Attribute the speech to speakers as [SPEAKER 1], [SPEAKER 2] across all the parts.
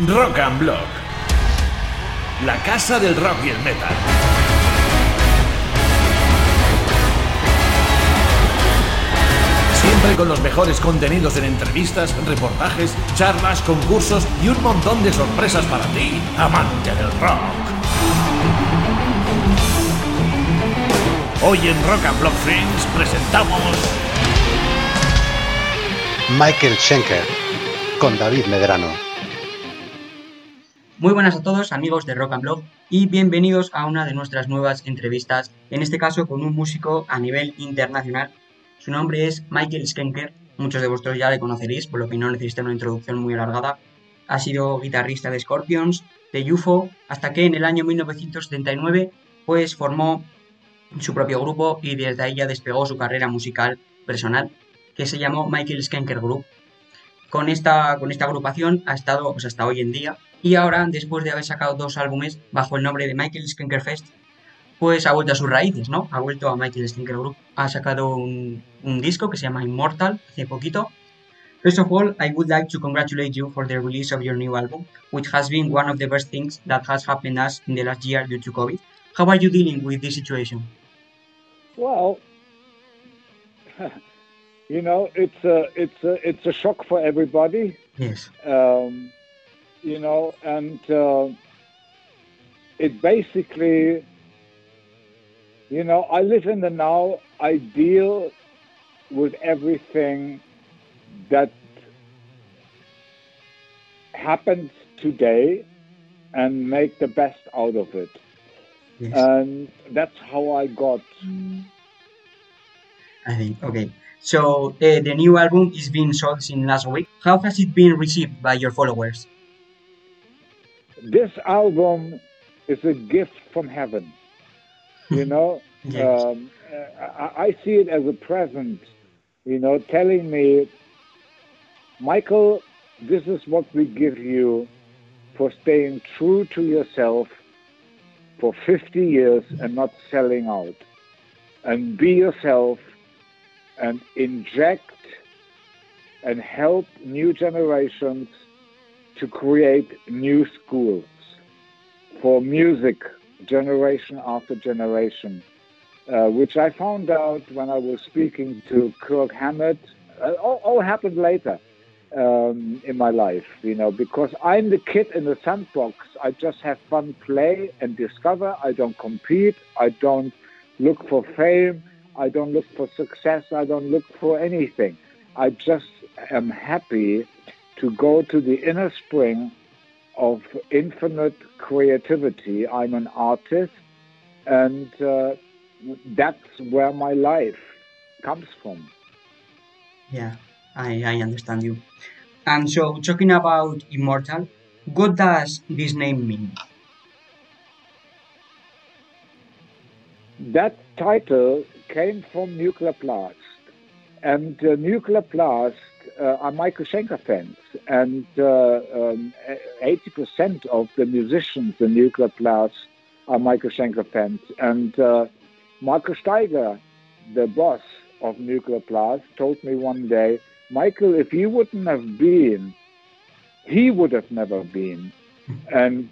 [SPEAKER 1] Rock and Block. La casa del rock y el metal. Siempre con los mejores contenidos en entrevistas, reportajes, charlas, concursos y un montón de sorpresas para ti, amante del rock. Hoy en Rock and Block Friends presentamos
[SPEAKER 2] Michael Schenker con David Medrano.
[SPEAKER 3] Muy buenas a todos amigos de Rock and Blog y bienvenidos a una de nuestras nuevas entrevistas, en este caso con un músico a nivel internacional. Su nombre es Michael Schenker, muchos de vosotros ya le conoceréis, por lo que no necesita una introducción muy alargada. Ha sido guitarrista de Scorpions, de UFO, hasta que en el año 1979 pues formó su propio grupo y desde ahí ya despegó su carrera musical personal, que se llamó Michael Schenker Group. Con esta, con esta agrupación ha estado pues, hasta hoy en día y ahora, después de haber sacado dos álbumes bajo el nombre de Michael Schenker Fest, pues ha vuelto a sus raíces, ¿no? Ha vuelto a Michael Schenker Group. Ha sacado un, un disco que se llama Immortal hace poquito. First of all, I would like to congratulate you for the release of your new album, which has been one of the best things that has happened us in the last year due to COVID. How are you dealing with this situation?
[SPEAKER 4] Well, you know, it's a it's a it's a shock for everybody.
[SPEAKER 3] Yes.
[SPEAKER 4] Um, you know, and uh, it basically, you know, I live in the now. I deal with everything that happens today and make the best out of it.
[SPEAKER 3] Yes.
[SPEAKER 4] And that's how I got.
[SPEAKER 3] I think. Okay. So uh, the new album is being sold since last week. How has it been received by your followers?
[SPEAKER 4] This album is a gift from heaven. You know,
[SPEAKER 3] Yes.
[SPEAKER 4] um, I, I see it as a present. You know, telling me, Michael, this is what we give you for staying true to yourself for 50 years and not selling out. And be yourself and inject and help new generations to create new schools for music generation after generation, uh, which I found out when I was speaking to Kirk Hammett. Uh, all, all happened later um, in my life, you know, because I'm the kid in the sandbox. I just have fun, play, and discover. I don't compete. I don't look for fame. I don't look for success. I don't look for anything. I just am happy to go to the inner spring of infinite creativity. I'm an artist, and uh, that's where my life comes from.
[SPEAKER 3] Yeah, I, I understand you. And so, talking about Immortal, what does this name mean?
[SPEAKER 4] That title came from Nuclear Blast, and uh, Nuclear Blast uh, are Michael Schenker fans, and uh, um, 80% of the musicians in Nuclear Blast are Michael Schenker fans. And uh, Marco Staiger, the boss of Nuclear Blast, told me one day, Michael, if you wouldn't have been, he would have never been, and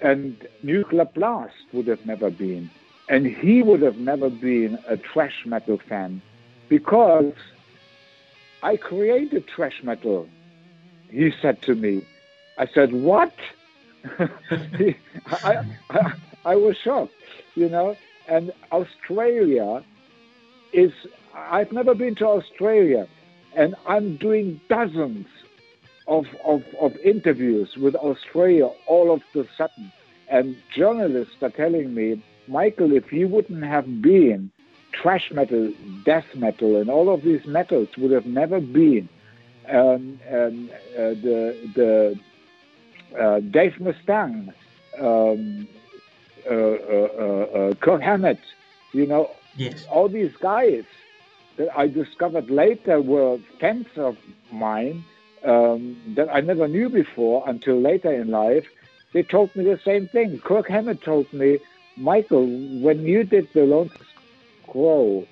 [SPEAKER 4] and Nuclear Blast would have never been, and he would have never been a thrash metal fan, because I created thrash metal. He said to me, I said, what? I, I, I was shocked, you know. And Australia is, I've never been to Australia, and I'm doing dozens of, of, of interviews with Australia all of the sudden. And journalists are telling me, Michael, if you wouldn't have been thrash metal, death metal, and all of these metals would have never been. Um, um, uh, the the uh, Dave Mustaine, um, uh, uh, uh, Kirk Hammett, you know,
[SPEAKER 3] Yes.
[SPEAKER 4] all these guys that I discovered later were fans of mine um, that I never knew before until later in life. They told me the same thing. Kirk Hammett told me, Michael, when you did the Lone Crow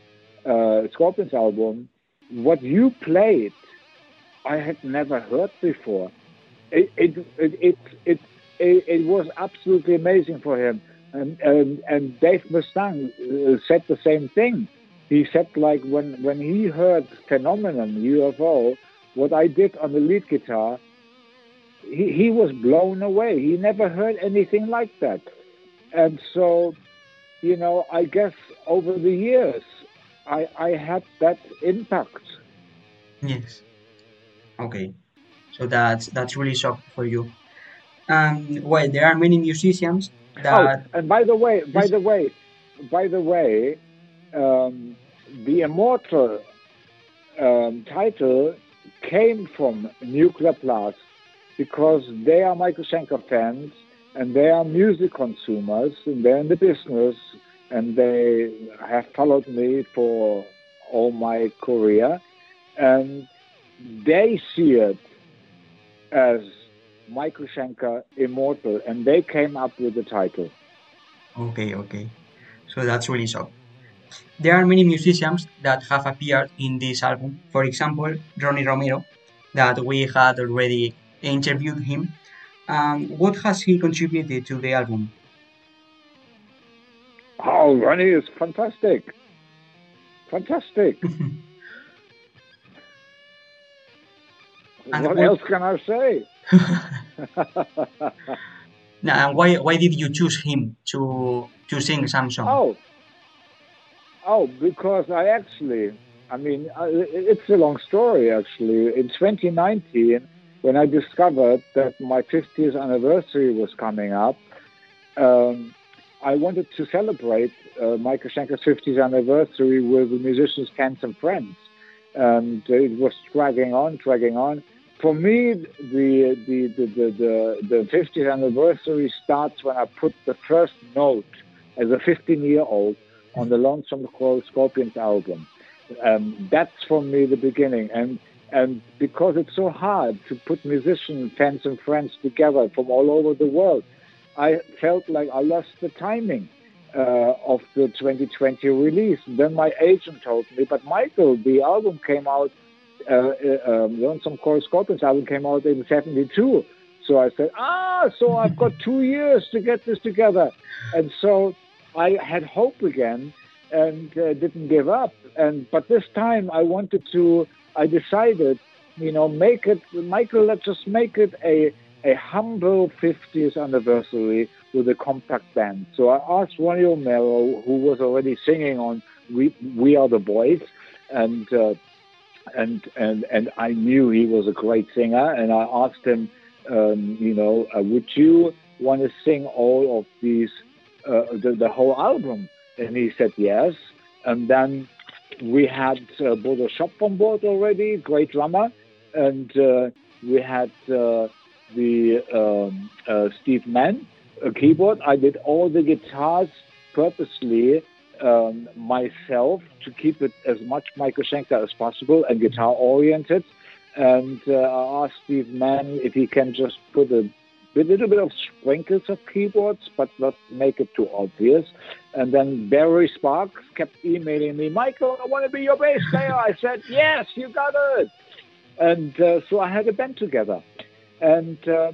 [SPEAKER 4] uh, Scorpions album, what you played, I had never heard before. it, it, it, it, it, it was absolutely amazing for him. And, and, and Dave Mustaine uh, said the same thing. He said, like, when, when he heard Phenomenon, UFO, what I did on the lead guitar, he, he was blown away. He never heard anything like that. And so, you know, I guess over the years, I, I had that impact.
[SPEAKER 3] Yes. Okay. So that's that's really shock for you. Um, well, there are many musicians that.
[SPEAKER 4] Oh, and by the way, by the way, by the way, um, the immortal um, title came from Nuclear Blast because they are Michael Schenker fans and they are music consumers and they're in the business and they have followed me for all my career and they see it as Michael Schenker Immortal and they came up with the title.
[SPEAKER 3] Okay, okay. So that's really so. There are many musicians that have appeared in this album. For example, Ronnie Romero, that we had already interviewed him. Um, what has he contributed to the album?
[SPEAKER 4] Oh, Ronnie is fantastic. Fantastic. what, what else can I say?
[SPEAKER 3] now, why why did you choose him to to sing some song?
[SPEAKER 4] Oh, oh, because I actually, I mean, it's a long story actually. In 2019, when I discovered that my 50th anniversary was coming up, um, I wanted to celebrate uh, Michael Schenker's 50th anniversary with the musicians, fans, and friends. And it was dragging on, dragging on. For me, the, the, the, the, the, 50th anniversary starts when I put the first note as a 15 year old on the Lonesome Crow Scorpions album. Um, that's for me the beginning. And and because it's so hard to put musicians, fans, and friends together from all over the world, I felt like I lost the timing uh, of the 2020 release. Then my agent told me, but Michael, the album came out, uh, uh, um, some Scorpions album came out in 72. So I said, ah, so I've got two years to get this together. And so I had hope again and uh, didn't give up. And But this time I wanted to I decided, you know, make it, Michael, let's just make it a, a humble 50th anniversary with a compact band. So I asked Ronnie Romero, who was already singing on We, we Are the Boys, and, uh, and, and, and I knew he was a great singer, and I asked him, um, you know, uh, would you want to sing all of these, uh, the, the whole album? And he said yes. And then we had uh, Bodo Schopf on board already, great drummer, and uh, we had uh, the um, uh, Steve Mann keyboard. I did all the guitars purposely um, myself to keep it as much Michael Schenker as possible and guitar oriented. And I asked Steve Mann if he can just put a with a little bit of sprinkles of keyboards, but not make it too obvious. And then Barry Sparks kept emailing me, Michael, I want to be your bass player. I said, yes, you got it. And uh, so I had a band together. And uh,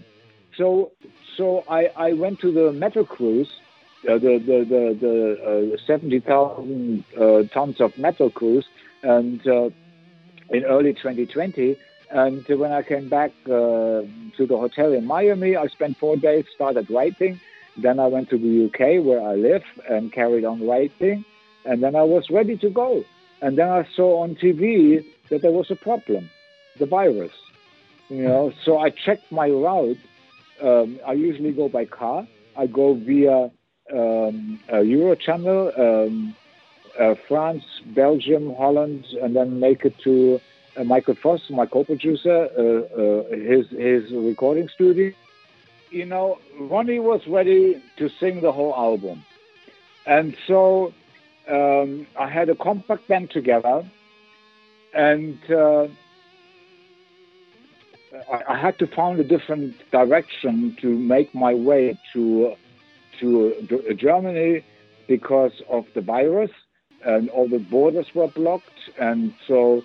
[SPEAKER 4] so so I, I went to the Metal Cruise, uh, the, the, the, the uh, 70,000 uh, tons of Metal Cruise, and uh, in early 2020, and when I came back uh, to the hotel in Miami, I spent four days, started writing. Then I went to the UK where I live and carried on writing. And then I was ready to go. And then I saw on TV that there was a problem, the virus. You know, so I checked my route. Um, I usually go by car. I go via um, Eurochannel, um, uh, France, Belgium, Holland, and then make it to Michael Voss, my co-producer, uh, uh, his his recording studio. You know, Ronnie was ready to sing the whole album, and so um, I had a compact band together, and uh, I, I, had to find a different direction to make my way to to Germany because of the virus, and all the borders were blocked, and so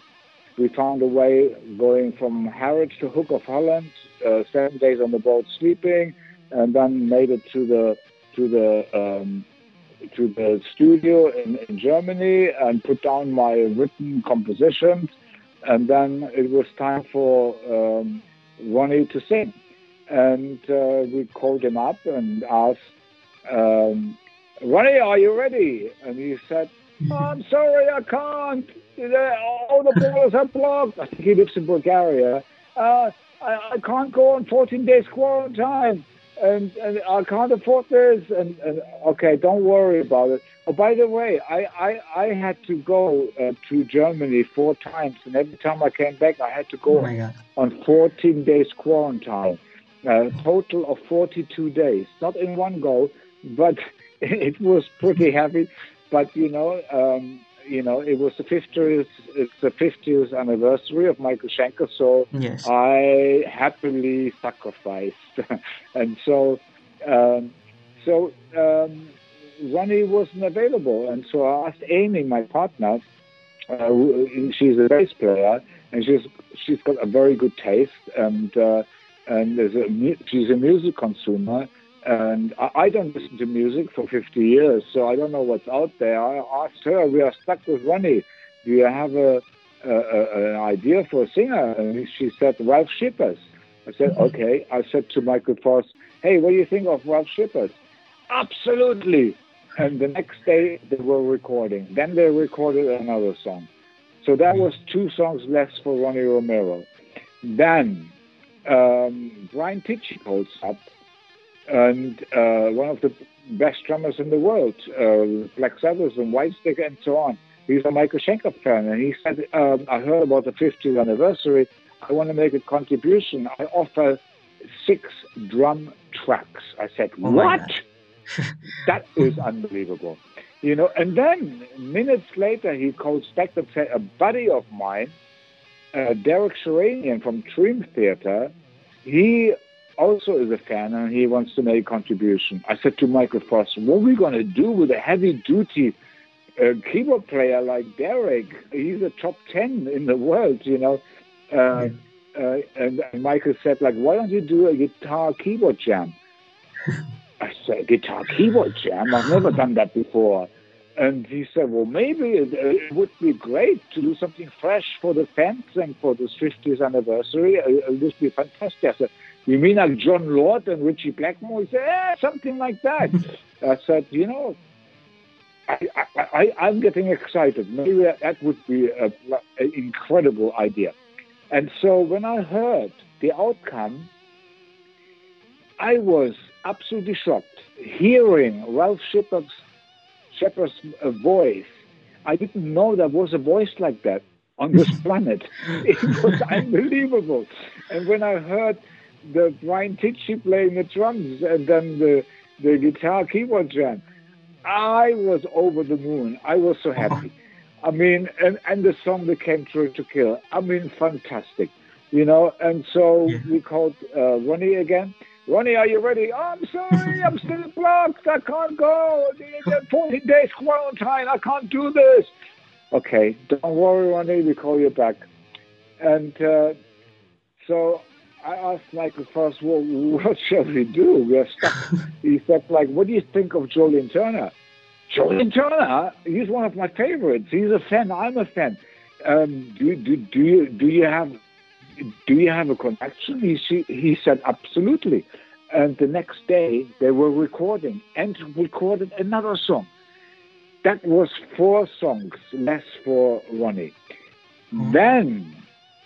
[SPEAKER 4] we found a way going from Harwich to Hook of Holland uh, seven days on the boat sleeping, and then made it to the to the um, to the studio in, in Germany and put down my written compositions, and then it was time for um, Ronnie to sing, and uh, we called him up and asked. Um, Ronnie, are you ready? And he said, oh, I'm sorry, I can't. All the borders are blocked. I think he lives in Bulgaria. Uh, I, I, can't go on 14 days quarantine. And, and I can't afford this. And, and, okay, don't worry about it. Oh, by the way, I, I, I had to go uh, to Germany four times, and every time I came back, I had to go
[SPEAKER 3] oh
[SPEAKER 4] on 14 days quarantine. A total of 42 days, not in one go, but it was pretty heavy, but you know, um, you know, it was the 50th, it's the 50th anniversary of Michael Schenker, so
[SPEAKER 3] yes.
[SPEAKER 4] I happily sacrificed, and so, um, so um, Ronnie wasn't available, and so I asked Amy, my partner, uh, she's a bass player, and she's she's got a very good taste, and uh, and a, she's a music consumer and I don't listen to music for 50 years, so I don't know what's out there. I asked her, we are stuck with Ronnie. Do you have a, a, a an idea for a singer? And she said, Ralf Scheepers. I said, mm-hmm. okay. I said to Michael Voss, hey, what do you think of Ralf Scheepers? Absolutely. And the next day they were recording. Then they recorded another song. So that was two songs less for Ronnie Romero. Then um, Brian Tichy calls up and uh, one of the best drummers in the world, uh, Black Sabbath and Whitesnake and so on. He's a Michael Schenker fan, and he said, um, "I heard about the 50th anniversary. I want to make a contribution. I offer six drum tracks." I said, oh "What? that is unbelievable." You know, and then minutes later, he calls back and said, "A buddy of mine, uh, Derek Sherinian from Dream Theater, he also is a fan and he wants to make a contribution. I said to Michael Voss, what are we going to do with a heavy duty uh, keyboard player like Derek? He's a top 10 in the world, you know. Uh, uh, and, and, Michael said, like, why don't you do a guitar keyboard jam? I said, guitar keyboard jam? I've never done that before. And he said, well, maybe it, it, would be great to do something fresh for the fans and for the 50th anniversary. It, it would be fantastic. I said, you mean like Jon Lord and Ritchie Blackmore? He said, eh, something like that. I said, you know, I, I, I, am getting excited. Maybe that would be an incredible idea. And so when I heard the outcome, I was absolutely shocked. Hearing Ralf Scheepers', Scheepers' voice, I didn't know there was a voice like that on this planet. It was unbelievable. And when I heard the Brian Tichy playing the drums and then the, the guitar keyboard jam. I was over the moon. I was so happy. I mean, and, and the song that came through to Kill. I mean, fantastic, you know. And so we called uh, Ronnie again. Ronnie, are you ready? Oh, I'm sorry, I'm still blocked. I can't go. 14 days quarantine. I can't do this. Okay, don't worry, Ronnie. We call you back. And uh, so I asked Michael first, well, what shall we do? We're stuck. he said, like, what do you think of Joe Lynn Turner? Joe Lynn Turner? He's one of my favorites. He's a fan. I'm a fan. Um, do, do, do you do you have do you have a connection? He he said absolutely. And the next day they were recording and recorded another song. That was four songs less for Ronnie. Mm-hmm. Then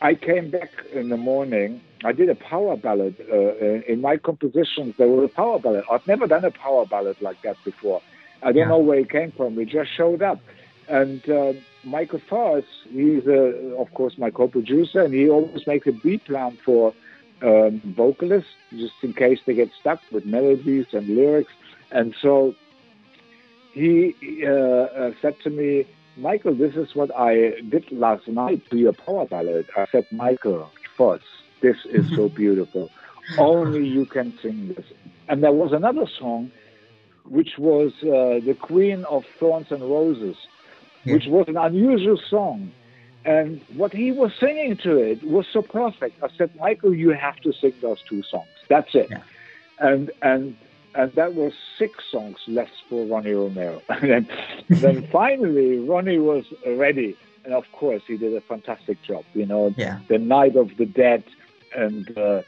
[SPEAKER 4] I came back in the morning I did a power ballad. Uh, in my compositions, there was a power ballad. I've never done a power ballad like that before. I don't yeah. know where it came from. It just showed up. And uh, Michael Voss, he's, uh, of course, my co-producer, and he always makes a beat plan for um, vocalists, just in case they get stuck with melodies and lyrics. And so he uh, uh, said to me, Michael, this is what I did last night to your power ballad. I said, Michael Voss, this is so beautiful. Only you can sing this. And there was another song, which was uh, The Queen of Thorns and Roses, yeah. which was an unusual song. And what he was singing to it was so perfect. I said, Michael, you have to sing those two songs. That's it.
[SPEAKER 3] Yeah.
[SPEAKER 4] And and and that was six songs left for Ronnie Romero. and then, then finally, Ronnie was ready, and of course, he did a fantastic job. You know,
[SPEAKER 3] Yeah.
[SPEAKER 4] the Night of the Dead and uh,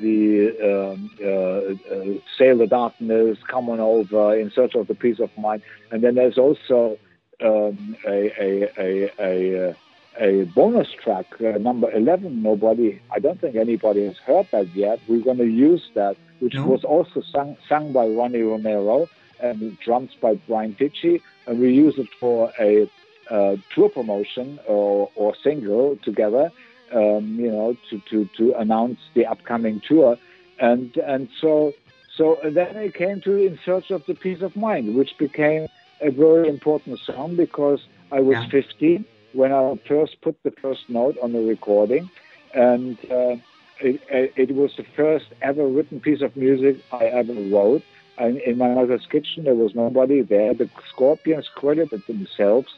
[SPEAKER 4] the um, uh, uh, Sail Darkness, Come on Over, In Search of the Peace of Mind, and then there's also um, a, a, a, a, uh, a bonus track, uh, number 11. Nobody, I don't think anybody has heard that yet. We're going to use that, which
[SPEAKER 3] No.
[SPEAKER 4] was also sung, sung by Ronnie Romero and drums by Brian Tichy, and we use it for a uh, tour promotion or, or single together, um, you know, to, to, to announce the upcoming tour. And, and so, so then I came to In Search of the Peace of Mind, which became a very important song because I was
[SPEAKER 3] Yeah.
[SPEAKER 4] 15 when I first put the first note on the recording. And uh, it, it was the first ever written piece of music I ever wrote. And in my mother's kitchen, there was nobody there. The Scorpions credited themselves,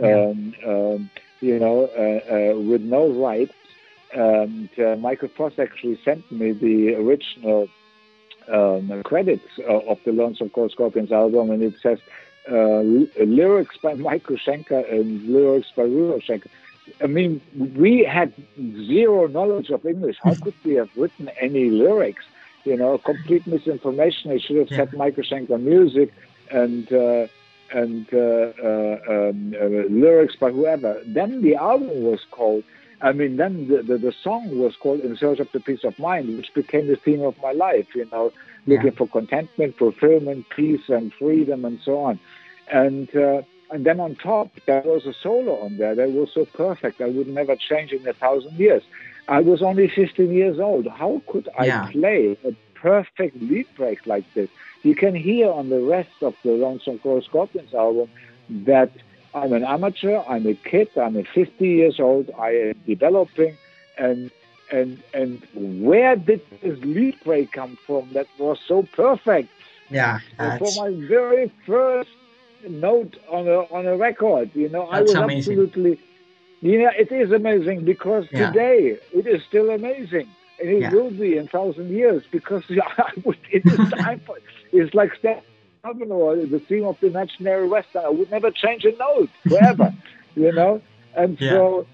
[SPEAKER 3] Yeah.
[SPEAKER 4] um, um, you know, uh, uh, with no rights. And uh, Michael Voss actually sent me the original um, credits uh, of the Lonesome Crow Scorpions album, and it says uh, l- lyrics by Michael Schenker and lyrics by Rudolf Schenker. I mean, we had zero knowledge of English. How could we have written any lyrics? You know, complete misinformation. I should have said Michael Schenker music and uh, and uh, uh, um, uh, lyrics by whoever. Then the album was called. I mean, then the, the, the song was called "In Search of the Peace of Mind," which became the theme of my life. You know, looking for contentment, fulfillment, peace, and freedom, and so on. And uh, and then on top, there was a solo on there that was so perfect. I would never change in a thousand years. I was only 15 years old. How could I
[SPEAKER 3] Yeah.
[SPEAKER 4] play a perfect lead break like this? You can hear on the rest of the Lonesome Crow Scorpions album that I'm an amateur, I'm a kid, I'm a 50 years old, I am developing, and and and where did this lead break come from that was so perfect?
[SPEAKER 3] Yeah,
[SPEAKER 4] for my very first note on a on a record. You know, I was
[SPEAKER 3] amazing.
[SPEAKER 4] absolutely. Yeah, it is amazing because
[SPEAKER 3] Yeah.
[SPEAKER 4] today it is still amazing, and it
[SPEAKER 3] Yeah.
[SPEAKER 4] will be in thousand years because I would, it is time for. It's like Stephen or the theme of the imaginary western. I would never change a note forever, you know. And
[SPEAKER 3] Yeah.
[SPEAKER 4] so,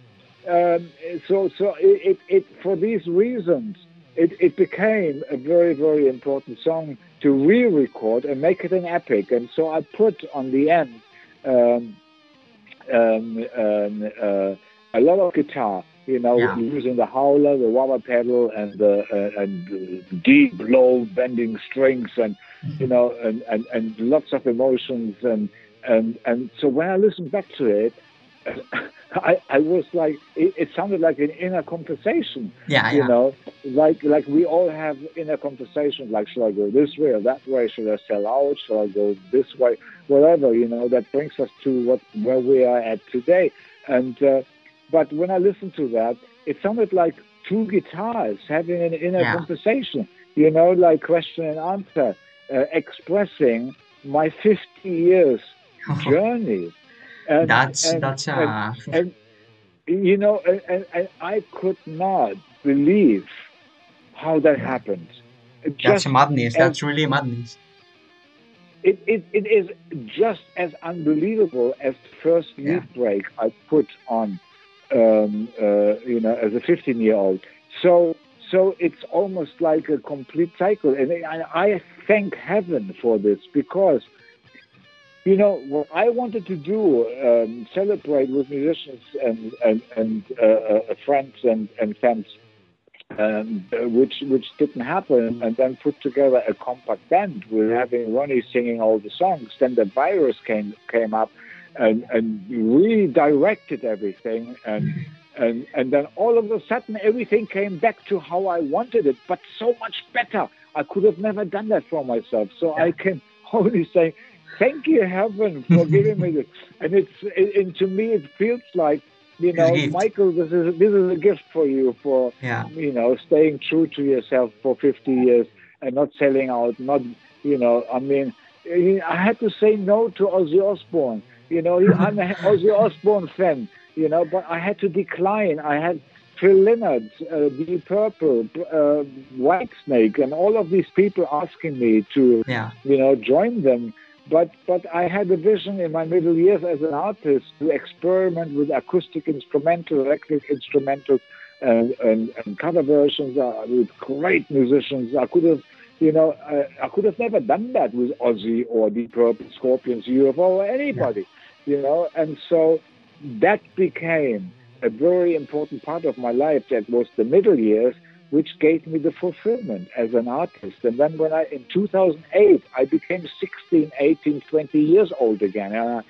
[SPEAKER 4] um, so so it, it, it for these reasons it, it became a very, very important song to re-record and make it an epic. And so I put on the end um, um, um, uh, a lot of guitar, you know,
[SPEAKER 3] Yeah.
[SPEAKER 4] using the howler, the wah pedal, and the uh, and deep, low bending strings, and you know, and, and, and lots of emotions, and and and so when I listened back to it. I, I was like, it, it sounded like an inner conversation
[SPEAKER 3] yeah,
[SPEAKER 4] you
[SPEAKER 3] yeah,
[SPEAKER 4] know like like we all have inner conversations like should i go this way or that way should i sell out should i go this way whatever you know that brings us to what where we are at today and uh, but when i listened to that it sounded like two guitars having an inner
[SPEAKER 3] Yeah.
[SPEAKER 4] conversation you know like question and answer uh, expressing my 50 years journey and,
[SPEAKER 3] that's
[SPEAKER 4] and-
[SPEAKER 3] that's
[SPEAKER 4] and-
[SPEAKER 3] uh,
[SPEAKER 4] and you know, and, and, and I could not believe how that happened. It
[SPEAKER 3] that's
[SPEAKER 4] Just,
[SPEAKER 3] madness.
[SPEAKER 4] and-
[SPEAKER 3] That's really madness.
[SPEAKER 4] it, it, it is just as unbelievable as the first
[SPEAKER 3] Yeah.
[SPEAKER 4] break I put on, um, uh, you know, as a 15 year old. So, so it's almost like a complete cycle, and I, I thank heaven for this because you know what I wanted to do, um, celebrate with musicians and and and uh, uh, friends and and fans, um, which which didn't happen, and then put together a compact band with having Ronnie singing all the songs. Then the virus came came up, and and redirected everything, and and and then all of a sudden everything came back to how I wanted it, but so much better. I could have never done that for myself. So I can only say thank you, heaven, for giving me this. And it's it, and to me, it feels like you know. Michael, this is this is a gift for you for
[SPEAKER 3] Yeah,
[SPEAKER 4] you know staying true to yourself for 50 years and not selling out. Not you know, I mean, I had to say no to Ozzy Osbourne. You know, I'm an Ozzy Osbourne fan. you know, but I had to decline. I had Phil Lynott, uh, Deep Purple, uh, Whitesnake, and all of these people asking me to,
[SPEAKER 3] Yeah.
[SPEAKER 4] you know, join them. But but I had a vision in my middle years as an artist to experiment with acoustic instrumental, electric instrumental, and, and, and cover versions uh, with great musicians. I could have, you know, uh, I could have never done that with Ozzy or Deep Purple, Scorpions, UFO, or anybody, you know. And so that became a very important part of my life. That was the middle years, which gave me the fulfillment as an artist. And then when I, in 2008, I became 16, 18, 20 years old again. And I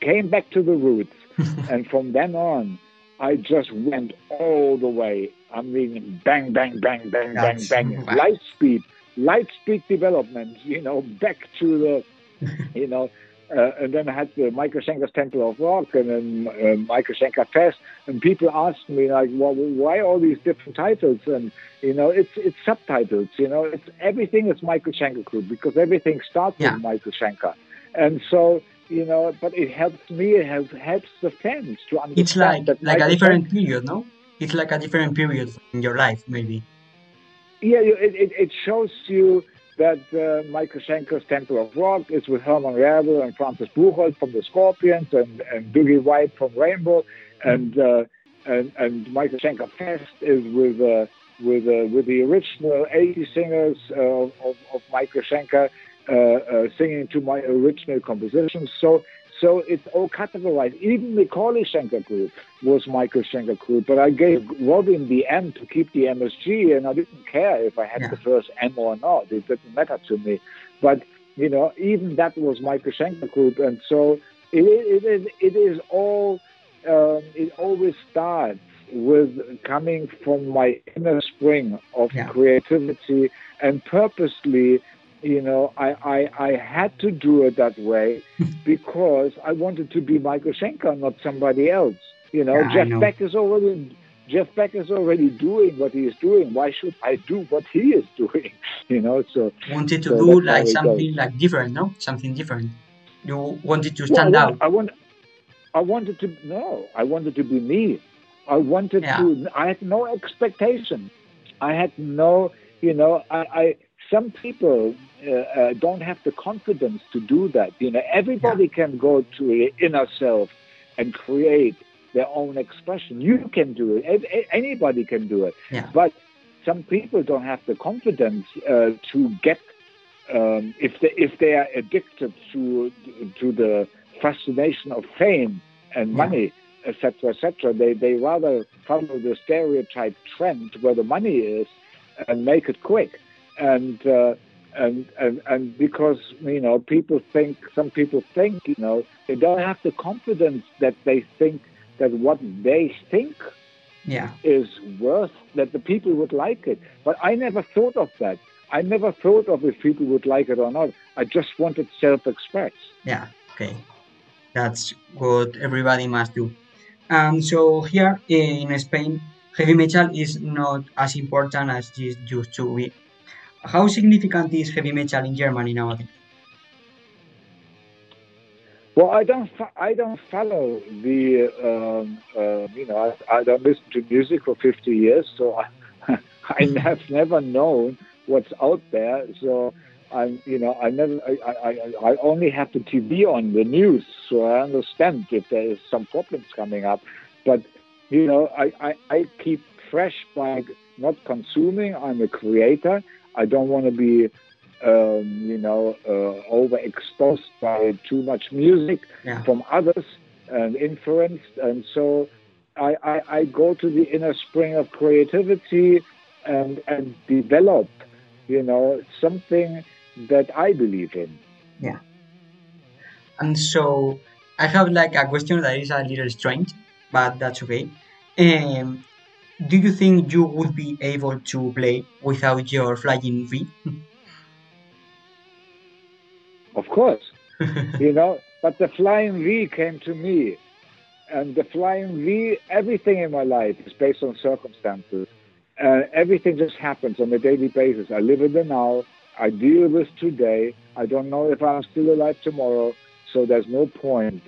[SPEAKER 4] came back to the roots. and from then on, I just went all the way. I mean, bang, bang, bang, bang, bang, bang.
[SPEAKER 3] wow.
[SPEAKER 4] Light speed, light speed development, you know, back to the, you know, uh, and then I had the Michael Schenker's Temple of Rock and then uh, Michael Schenker Fest. And people asked me, like, well, why all these different titles? And, you know, it's it's subtitles, you know, it's everything is Michael Schenker Group because everything starts
[SPEAKER 3] Yeah.
[SPEAKER 4] with Michael Schenker. And so, you know, but it helps me, it helps, helps the fans to understand
[SPEAKER 3] It's like
[SPEAKER 4] that
[SPEAKER 3] like a different period, no? It's like a different period in your life, maybe.
[SPEAKER 4] Yeah, it, it, it shows you that uh, Michael Schenker's Temple of Rock is with Herman Rarebell and Francis Buchholz from the Scorpions and, and Dougie White from Rainbow, and uh, and and Michael Schenker Fest is with uh, with uh, with the original 80 singers uh, of, of Michael Schenker uh, singing to my original compositions. So so it's all categorized. Even the Schenker group was Michael Schenker group, but I gave Robin the M to keep the MSG, and I didn't care if I had
[SPEAKER 3] Yeah.
[SPEAKER 4] the first M or not. It didn't matter to me. But you know, even that was Michael Schenker group, and so it, it is. It is all. Um, it always starts with coming from my inner spring of
[SPEAKER 3] Yeah.
[SPEAKER 4] creativity and purposely. You know, I, I, I had to do it that way because I wanted to be Michael Schenker, not somebody else. You know,
[SPEAKER 3] Yeah,
[SPEAKER 4] Jeff
[SPEAKER 3] know.
[SPEAKER 4] Beck is already Jeff Beck is already doing what he is doing. Why should I do what he is doing? You know, so
[SPEAKER 3] Wanted to
[SPEAKER 4] So
[SPEAKER 3] do like something
[SPEAKER 4] goes.
[SPEAKER 3] like different, no? Something different. You wanted to
[SPEAKER 4] Well,
[SPEAKER 3] stand
[SPEAKER 4] I
[SPEAKER 3] out.
[SPEAKER 4] I want, I wanted to no, I wanted to be me. I wanted
[SPEAKER 3] Yeah.
[SPEAKER 4] to. I had no expectation. I had no, you know, I. I some people uh, uh, don't have the confidence to do that. You know, everybody can go to the inner self and create their own expression. You can do it. A- a- Anybody can do it.
[SPEAKER 3] Yeah.
[SPEAKER 4] But some people don't have the confidence uh, to get um, if they if they are addicted to to the fascination of fame and
[SPEAKER 3] Yeah.
[SPEAKER 4] money, etc., etc. They they rather follow the stereotype trend where the money is and make it quick, and uh, and and and because you know people think some people think you know they don't have the confidence that they think that what they think
[SPEAKER 3] Yeah.
[SPEAKER 4] is worth that the people would like it. But I never thought of that. I never thought of if people would like it or not. I just wanted self-express.
[SPEAKER 3] Yeah, okay. That's what everybody must do. Um, so here in Spain, heavy metal is not as important as it used to be. How significant is heavy metal in Germany nowadays?
[SPEAKER 4] Well, I don't. I don't follow the. Um, uh, you know, I, I don't listen to music for 50 years, so I, I have never known what's out there. So I'm. You know, I never. I, I, I I only have the TV on the news, so I understand if there is some problems coming up. But you know, I, I, I keep fresh by not consuming. I'm a creator. I don't want to be um, you know, uh, overexposed by too much music
[SPEAKER 3] Yeah.
[SPEAKER 4] from others and influenced. And so I, I, I go to the inner spring of creativity and, and develop, you know, something that I believe in. Yeah.
[SPEAKER 3] And so I have like a question that is a little strange, but that's okay. Um, do you think you would be able to play without your flying V?
[SPEAKER 4] Of course, you know, but the flying V came to me. And the flying V, everything in my life is based on circumstances. Uh, everything just happens on a daily basis. I live in the now. I deal with today. I don't know if I'm still alive tomorrow. So there's no point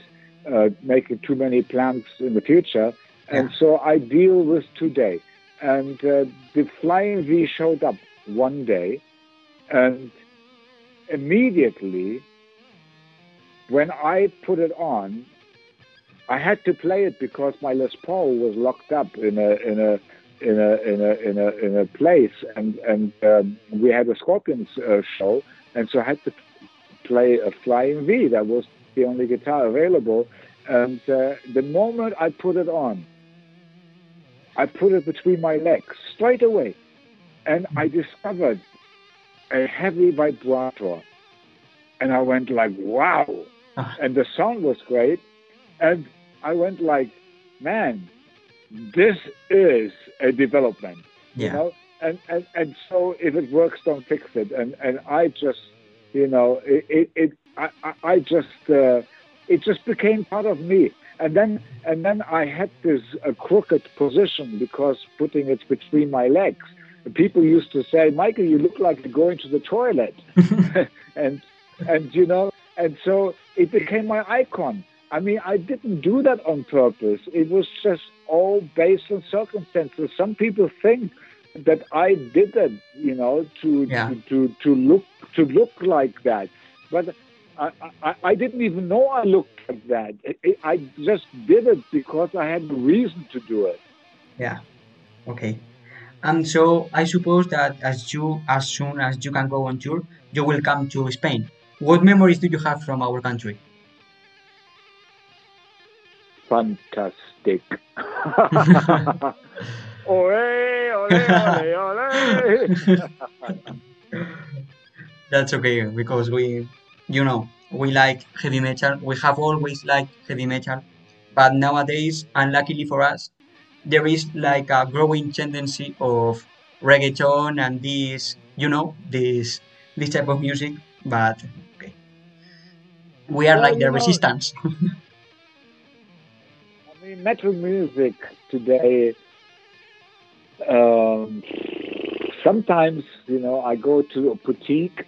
[SPEAKER 4] uh, making too many plans in the future. And so I deal with today. And uh, the Flying V showed up one day, and immediately when I put it on, I had to play it because my Les Paul was locked up in a in a in a in a in a in a place, and and um, we had a Scorpions uh, show, and so I had to play a Flying V. That was the only guitar available, and uh, the moment I put it on, I put it between my legs straight away, and I discovered a heavy vibrator, and I went like, wow,
[SPEAKER 3] Ah.
[SPEAKER 4] and the sound was great, and I went like, man, this is a development, you know, and, and and so if it works, don't fix it, and and I just, you know, it it, it I I- I just uh, it just became part of me, and then and then I had this uh, crooked position because putting it between my legs. People used to say, Michael, you look like you're going to the toilet, and and you know, and so it became my icon. I mean, I didn't do that on purpose. It was just all based on circumstances. Some people think that I did it, you know, to
[SPEAKER 3] Yeah.
[SPEAKER 4] to, to to look to look like that, but. I, I, I didn't even know I looked like that. It, I just did it because I had a reason to do it.
[SPEAKER 3] Yeah. Okay. And so I suppose that as you as soon as you can go on tour, you will come to Spain. What memories do you have from our country?
[SPEAKER 4] Fantastic. ole, ole, ole, ole.
[SPEAKER 3] That's okay because we, you know, we like heavy metal. We have always liked heavy metal, but nowadays, unluckily for us, there is like a growing tendency of reggaeton and this, you know, this this type of music. But okay, we are
[SPEAKER 4] Well,
[SPEAKER 3] like the
[SPEAKER 4] know-
[SPEAKER 3] resistance.
[SPEAKER 4] I mean, metal music today. Um, sometimes, you know, I go to a boutique,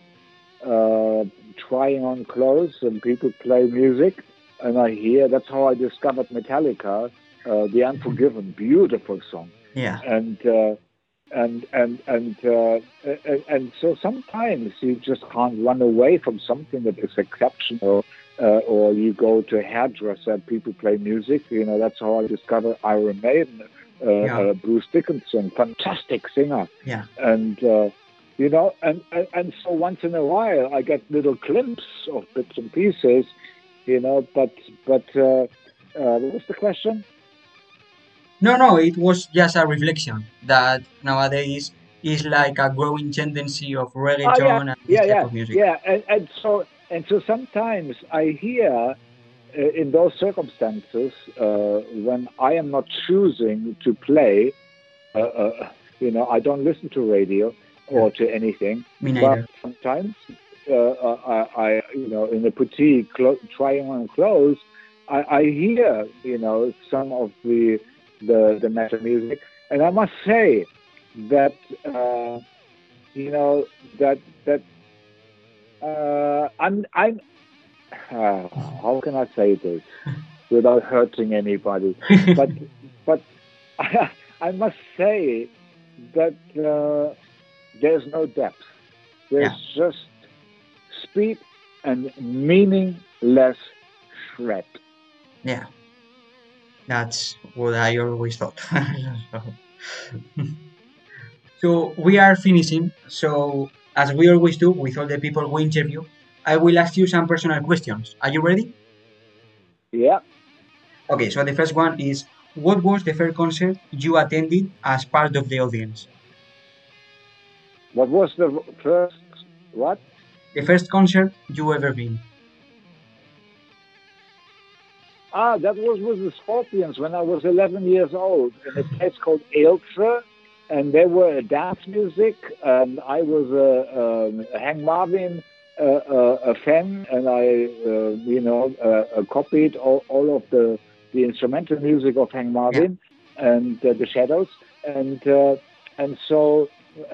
[SPEAKER 4] uh, trying on clothes, and people play music, and I hear. That's how I discovered Metallica, uh, "The Unforgiven," beautiful song.
[SPEAKER 3] yeah,
[SPEAKER 4] and uh, and and and, uh, and and so sometimes you just can't run away from something that is exceptional. Uh, or you go to a hairdresser, people play music. You know that's how I discovered Iron Maiden. Uh,
[SPEAKER 3] Yeah.
[SPEAKER 4] uh, Bruce Dickinson, fantastic singer,
[SPEAKER 3] yeah,
[SPEAKER 4] and uh, you know, and, and and so once in a while I get little glimpses of bits and pieces, you know. But but uh, uh, what was the question?
[SPEAKER 3] No, no, it was just a reflection that nowadays is like a growing tendency of reggaeton and this
[SPEAKER 4] Oh, yeah,
[SPEAKER 3] type
[SPEAKER 4] yeah,
[SPEAKER 3] of music.
[SPEAKER 4] yeah, and, and so and so sometimes I hear uh, in those circumstances uh, when I am not choosing to play, uh, uh, you know, I don't listen to radio or to anything.
[SPEAKER 3] Me
[SPEAKER 4] But sometimes uh, uh, I, I, you know, in the boutique clo- trying on clothes, I, I hear, you know, some of the the the metal music, and I must say that uh, you know that that uh, I'm I'm uh, how can I say this without hurting anybody, but but I, I must say that uh, there's no depth. There's just speed and meaningless shred.
[SPEAKER 3] Yeah, that's what I always thought. so we are finishing. So as we always do with all the people we interview, I will ask you some personal questions. Are you ready?
[SPEAKER 4] Yeah.
[SPEAKER 3] Okay. So the first one is, what was the first concert you attended as part of the audience?
[SPEAKER 4] What was the first? What?
[SPEAKER 3] The first concert you ever been?
[SPEAKER 4] Ah, that was with the Scorpions when I was 11 years old in a place called Ailsa, and they were a dance music, and I was a, um, a Hank Marvin uh, uh, a fan, and I, uh, you know, uh, uh, copied all, all of the the instrumental music of Hank Marvin and uh, the Shadows, and uh, and so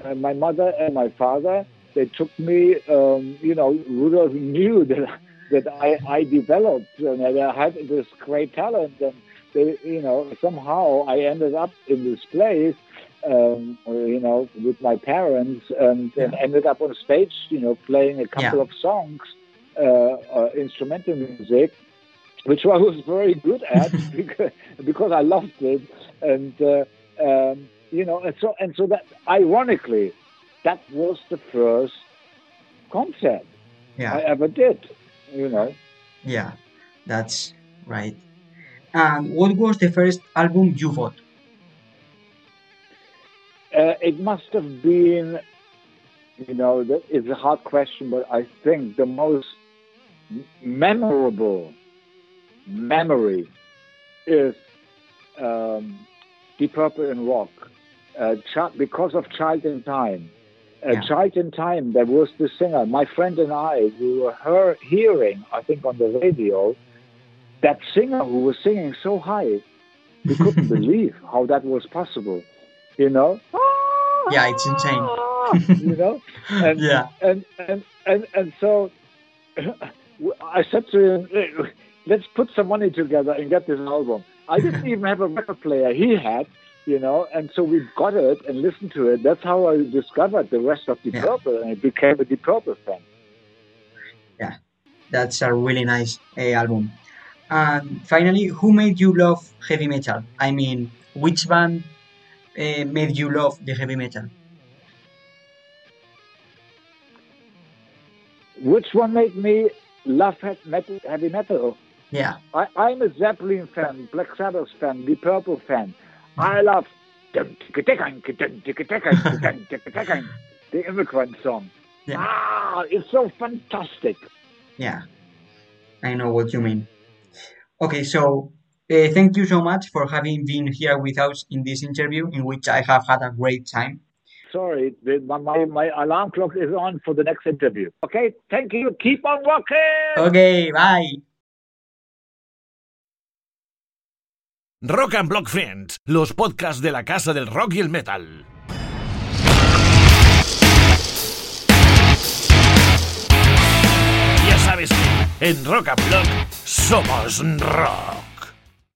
[SPEAKER 4] uh, my mother and my father they took me, um, you know, Rudolf knew that that I, I developed and that I had this great talent. And they, you know somehow I ended up in this place um, you know with my parents and, and ended up on stage you know playing a couple
[SPEAKER 3] Yeah.
[SPEAKER 4] of songs uh, uh, instrumental music which I was very good at because, because I loved it. And uh, um, you know and so and so that ironically that was the first concert
[SPEAKER 3] Yeah.
[SPEAKER 4] I ever did you know
[SPEAKER 3] Yeah, that's right. And what was the first album you bought?
[SPEAKER 4] Uh, it must have been, you know, it's a hard question, but I think the most memorable memory is um, Deep Purple in Rock. Uh, Chi- because of Child in Time. Uh,
[SPEAKER 3] Yeah.
[SPEAKER 4] Child in Time, there was the singer, my friend and I, we were her hearing, I think on the radio, that singer who was singing so high, we couldn't believe how that was possible. You know?
[SPEAKER 3] Yeah, it's insane.
[SPEAKER 4] you know? And,
[SPEAKER 3] Yeah.
[SPEAKER 4] and, and, and, and so I said to him, let's put some money together and get this album. I didn't even have a record player. He had, you know, and so we got it and listened to it. That's how I discovered the rest of Deep
[SPEAKER 3] Yeah.
[SPEAKER 4] Purple and I became a Deep Purple fan.
[SPEAKER 3] Yeah, that's a really nice uh, album. And finally, who made you love heavy metal? I mean, which band uh, made you love the heavy metal?
[SPEAKER 4] Which one made me love metal, heavy metal?
[SPEAKER 3] Yeah,
[SPEAKER 4] I, I'm a Zeppelin fan, Black Sabbath fan, Deep Purple fan. I love the immigrant song.
[SPEAKER 3] Yeah.
[SPEAKER 4] Ah, it's so fantastic.
[SPEAKER 3] yeah, I know what you mean. Okay, so uh, thank you so much for having been here with us in this interview, in which I have had a great time.
[SPEAKER 4] Sorry, my, my, my alarm clock is on for the next interview. Okay, thank you. Keep on working.
[SPEAKER 3] Okay, bye.
[SPEAKER 1] Rock and Block Friends, los podcasts de la casa del rock y el metal. Ya sabes que en Rock and Block somos rock.